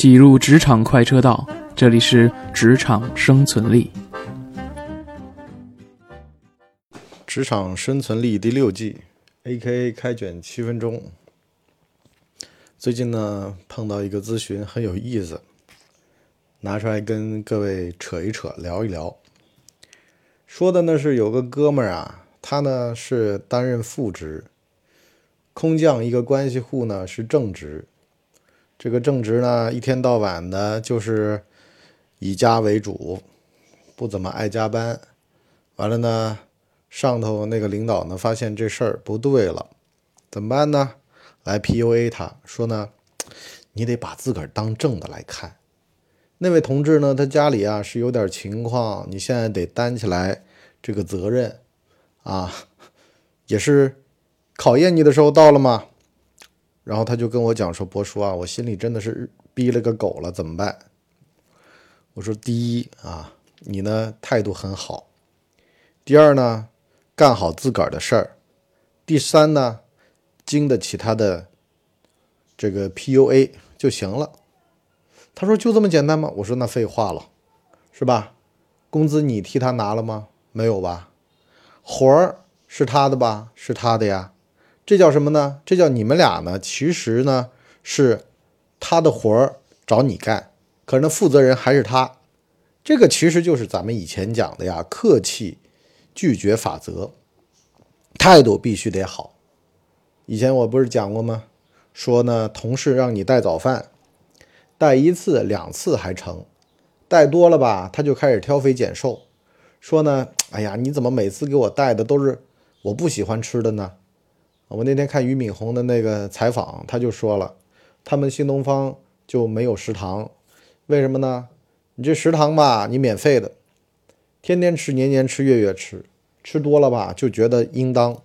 挤入职场快车道，这里是职场生存力。职场生存力第六季，A.K.A 开卷七分钟。最近呢，碰到一个咨询很有意思，拿出来跟各位扯一扯，聊一聊。说的呢是有个哥们儿啊，他呢是担任副职，空降一个关系户呢是正职。这个正职呢，一天到晚的就是以家为主，不怎么爱加班。完了呢，上头那个领导呢，发现这事儿不对了，怎么办呢？来 PUA 他说呢，你得把自个儿当正的来看。那位同志呢，他家里啊是有点情况，你现在得担起来这个责任啊，也是考验你的时候到了吗？然后他就跟我讲说：“博叔啊，我心里真的是逼了个狗了，怎么办？”我说：“第一啊，你呢态度很好；第二呢，干好自个儿的事儿；第三呢，经得起他的这个 PUA 就行了。”他说：“就这么简单吗？”我说：“那废话了，是吧？工资你替他拿了吗？没有吧？活儿是他的吧？是他的呀。”这叫什么呢？这叫你们俩呢？其实呢是他的活儿找你干，可是呢负责人还是他。这个其实就是咱们以前讲的呀，客气拒绝法则，态度必须得好。以前我不是讲过吗？说呢，同事让你带早饭，带一次两次还成，带多了吧，他就开始挑肥拣瘦，说呢，哎呀，你怎么每次给我带的都是我不喜欢吃的呢？我那天看俞敏洪的那个采访，他就说了，他们新东方就没有食堂，为什么呢？你这食堂吧，你免费的，天天吃，年年吃，月月吃，吃多了吧，就觉得应当，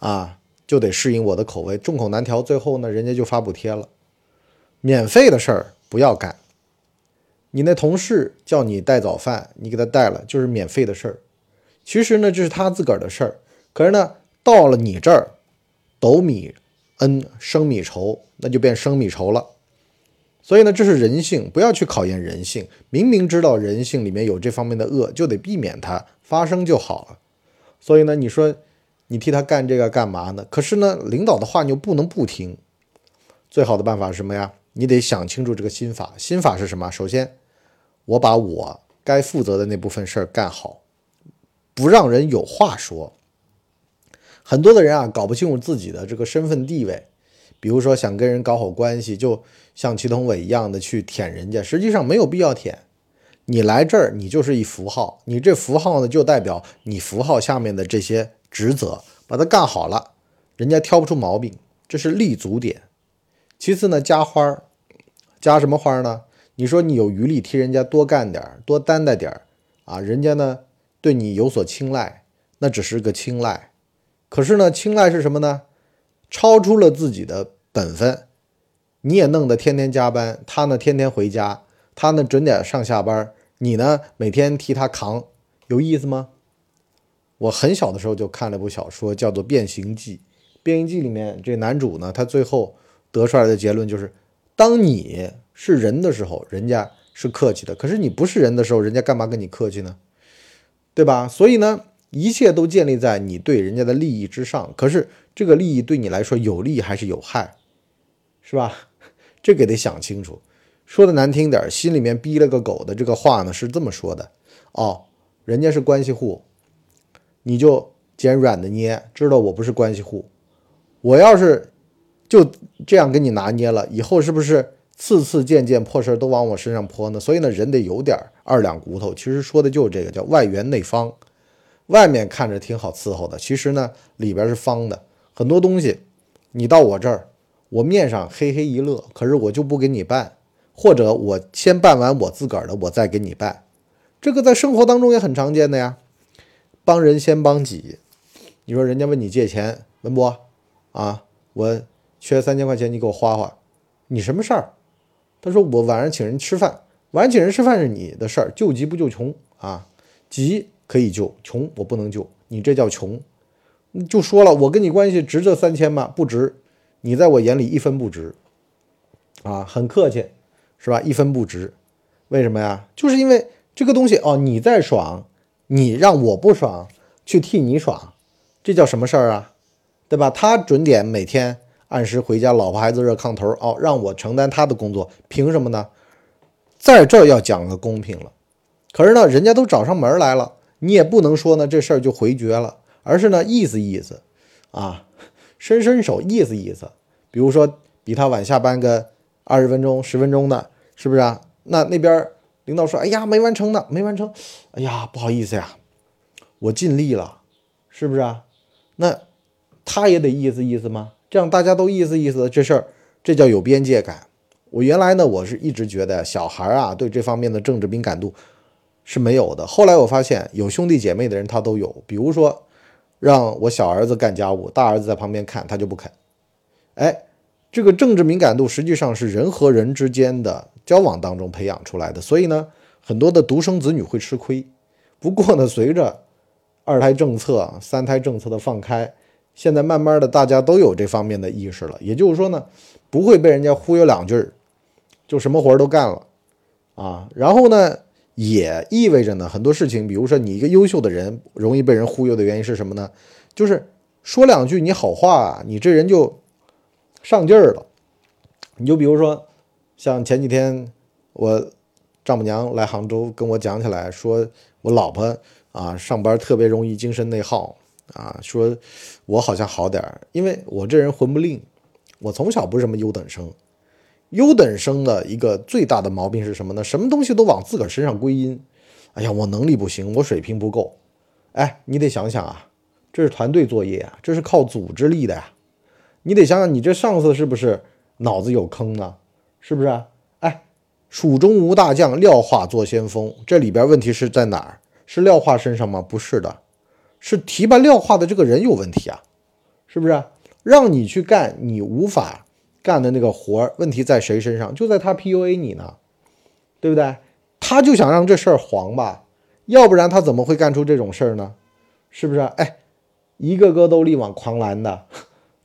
啊，就得适应我的口味，众口难调，最后呢，人家就发补贴了。免费的事儿不要干。你那同事叫你带早饭，你给他带了，就是免费的事儿。其实呢，这是他自个儿的事儿，可是呢，到了你这儿。斗米恩，生米仇，那就变生米仇了。所以呢，这是人性，不要去考验人性。明明知道人性里面有这方面的恶，就得避免它发生就好了。所以呢，你说你替他干这个干嘛呢？可是呢，领导的话你又不能不听。最好的办法是什么呀？你得想清楚这个心法。心法是什么？首先，我把我该负责的那部分事儿干好，不让人有话说。很多的人啊，搞不清楚自己的这个身份地位，比如说想跟人搞好关系，就像祁同伟一样的去舔人家，实际上没有必要舔。你来这儿，你就是一符号，你这符号呢，就代表你符号下面的这些职责，把它干好了，人家挑不出毛病，这是立足点。其次呢，加花儿，加什么花儿呢？你说你有余力替人家多干点儿，多担待点儿啊，人家呢对你有所青睐，那只是个青睐。可是呢，青睐是什么呢？超出了自己的本分，你也弄得天天加班，他呢天天回家，他呢准点上下班，你呢每天替他扛，有意思吗？我很小的时候就看了部小说，叫做《变形记》。《变形记》里面这男主呢，他最后得出来的结论就是：当你是人的时候，人家是客气的；可是你不是人的时候，人家干嘛跟你客气呢？对吧？所以呢。一切都建立在你对人家的利益之上，可是这个利益对你来说有利还是有害，是吧？这个得想清楚。说的难听点，心里面逼了个狗的这个话呢，是这么说的：哦，人家是关系户，你就捡软的捏，知道我不是关系户。我要是就这样跟你拿捏了，以后是不是次次件件破事都往我身上泼呢？所以呢，人得有点二两骨头。其实说的就是这个，叫外圆内方。外面看着挺好伺候的，其实呢里边是方的。很多东西，你到我这儿，我面上嘿嘿一乐，可是我就不给你办，或者我先办完我自个儿的，我再给你办。这个在生活当中也很常见的呀。帮人先帮己。你说人家问你借钱，文博啊，我缺三千块钱，你给我花花。你什么事儿？他说我晚上请人吃饭，晚上请人吃饭是你的事儿，救急不救穷啊，急。可以救穷，我不能救你，这叫穷。就说了，我跟你关系值这三千吗？不值，你在我眼里一分不值。啊，很客气，是吧？一分不值，为什么呀？就是因为这个东西哦，你在爽，你让我不爽，去替你爽，这叫什么事儿啊？对吧？他准点每天按时回家，老婆孩子热炕头哦，让我承担他的工作，凭什么呢？在这儿要讲个公平了。可是呢，人家都找上门来了，你也不能说呢这事儿就回绝了，而是呢意思意思，啊，伸伸手意思意思。比如说比他晚下班个二十分钟、十分钟的，是不是啊？那那边领导说：“哎呀，没完成呢，没完成。”哎呀，不好意思呀，我尽力了，是不是啊？那他也得意思意思吗？这样大家都意思意思，这事儿这叫有边界感。我原来呢，我是一直觉得小孩啊对这方面的政治敏感度是没有的。后来我发现有兄弟姐妹的人他都有，比如说让我小儿子干家务，大儿子在旁边看他就不肯。哎，这个政治敏感度实际上是人和人之间的交往当中培养出来的，所以呢，很多的独生子女会吃亏。不过呢，随着二胎政策、三胎政策的放开，现在慢慢的大家都有这方面的意识了，也就是说呢，不会被人家忽悠两句儿，就什么活儿都干了啊。然后呢，也意味着呢，很多事情，比如说你一个优秀的人容易被人忽悠的原因是什么呢？就是说两句你好话，你这人就。上劲儿了，你就比如说，像前几天我丈母娘来杭州跟我讲起来，说我老婆啊上班特别容易精神内耗啊，说我好像好点儿，因为我这人混不吝，我从小不是什么优等生，优等生的一个最大的毛病是什么呢？什么东西都往自个儿身上归因，哎呀，我能力不行，我水平不够，哎，你得想想啊，这是团队作业啊，这是靠组织力的呀。你得想想，你这上司是不是脑子有坑呢？是不是？哎，蜀中无大将，廖化做先锋。这里边问题是在哪儿？是廖化身上吗？不是的，是提拔廖化的这个人有问题啊，是不是？让你去干你无法干的那个活儿，问题在谁身上？就在他 PUA 你呢，对不对？他就想让这事儿黄吧，要不然他怎么会干出这种事儿呢？是不是？哎，一个个都力挽狂澜的。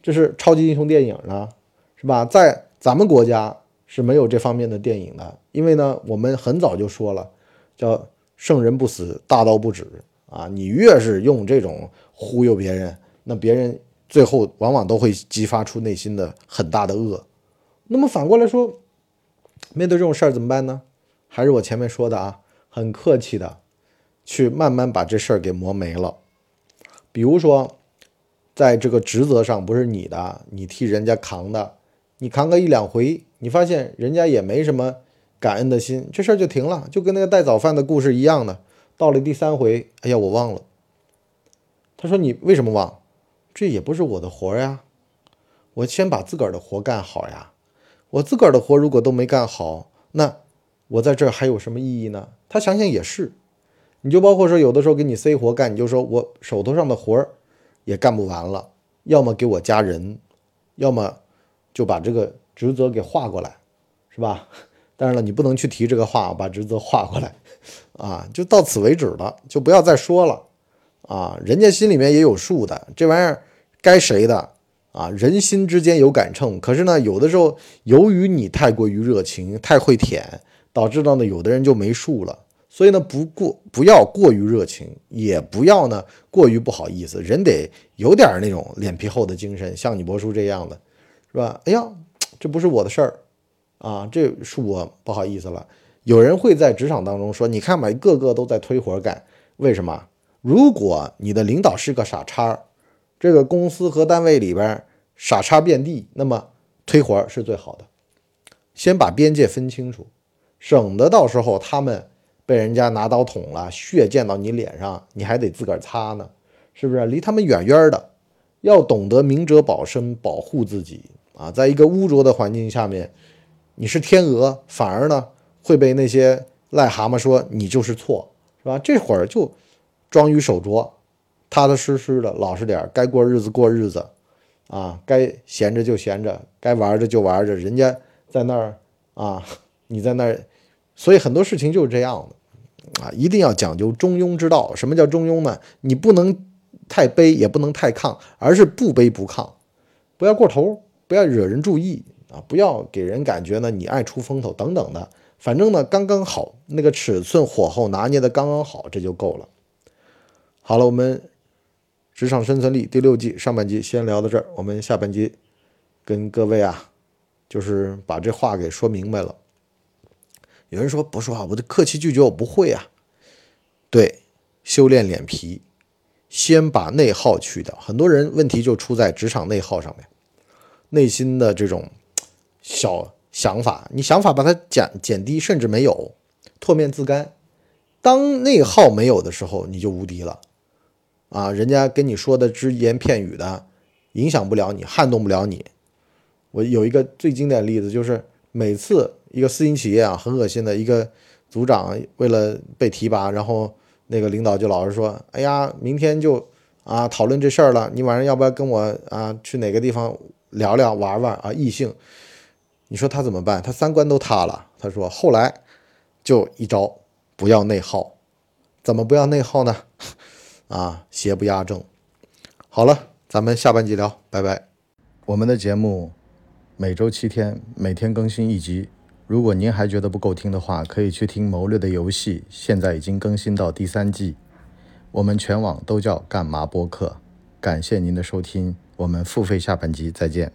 这是超级英雄电影呢，是吧？在咱们国家是没有这方面的电影的，因为呢，我们很早就说了，叫圣人不死，大道不止啊！你越是用这种忽悠别人，那别人最后往往都会激发出内心的很大的恶。那么反过来说，面对这种事儿怎么办呢？还是我前面说的啊，很客气的去慢慢把这事儿给磨没了，比如说。在这个职责上不是你的，你替人家扛的，你扛个一两回，你发现人家也没什么感恩的心，这事儿就停了，就跟那个带早饭的故事一样的。到了第三回，哎呀，我忘了。他说你为什么忘？这也不是我的活呀，我先把自个儿的活干好呀。我自个儿的活如果都没干好，那我在这儿还有什么意义呢？他想想也是，你就包括说有的时候给你塞活干，你就说我手头上的活儿。也干不完了，要么给我加人，要么就把这个职责给划过来，是吧？当然了，你不能去提这个话，把职责划过来，啊，就到此为止了，就不要再说了，啊，人家心里面也有数的，这玩意儿该谁的啊？人心之间有杆秤，可是呢，有的时候由于你太过于热情，太会舔，导致到呢，有的人就没数了。所以呢，不过不要过于热情，也不要呢过于不好意思。人得有点那种脸皮厚的精神，像你伯叔这样的，是吧？哎呀，这不是我的事儿啊，这是我不好意思了。有人会在职场当中说：“你看吧，个个都在推活干，为什么？如果你的领导是个傻叉，这个公司和单位里边傻叉遍地，那么推活是最好的。先把边界分清楚，省得到时候他们。”被人家拿刀捅了，血溅到你脸上，你还得自个儿擦呢，是不是？离他们远远的，要懂得明哲保身，保护自己啊！在一个污浊的环境下面，你是天鹅，反而呢会被那些癞蛤蟆说你就是错，是吧？这会儿就装于手镯，踏踏实实的，老实点，该过日子过日子啊，该闲着就闲着，该玩着就玩着，人家在那儿啊，你在那儿，所以很多事情就是这样的。啊，一定要讲究中庸之道。什么叫中庸呢？你不能太卑，也不能太亢，而是不卑不亢，不要过头，不要惹人注意啊，不要给人感觉呢你爱出风头等等的，反正呢刚刚好，那个尺寸火候拿捏的刚刚好，这就够了。好了，我们职场生存力第六季上半集先聊到这儿，我们下半集跟各位啊，就是把这话给说明白了。有人说不说话，我的客气拒绝我不会啊。对，修炼脸皮，先把内耗去掉。很多人问题就出在职场内耗上面，内心的这种小想法，你想法把它减减低，甚至没有，唾面自干。当内耗没有的时候，你就无敌了啊！人家跟你说的只言片语的，影响不了你，撼动不了你。我有一个最经典例子，就是每次一个私营企业啊，很恶心的一个组长为了被提拔，然后。那个领导就老是说：“哎呀，明天就啊讨论这事儿了，你晚上要不要跟我啊去哪个地方聊聊玩玩啊？异性，你说他怎么办？他三观都塌了。他说后来就一招，不要内耗。怎么不要内耗呢？啊，邪不压正。好了，咱们下半集聊，拜拜。我们的节目每周七天，每天更新一集。”如果您还觉得不够听的话，可以去听《谋略的游戏》，现在已经更新到第三季。我们全网都叫干嘛播客。感谢您的收听，我们付费下半集再见。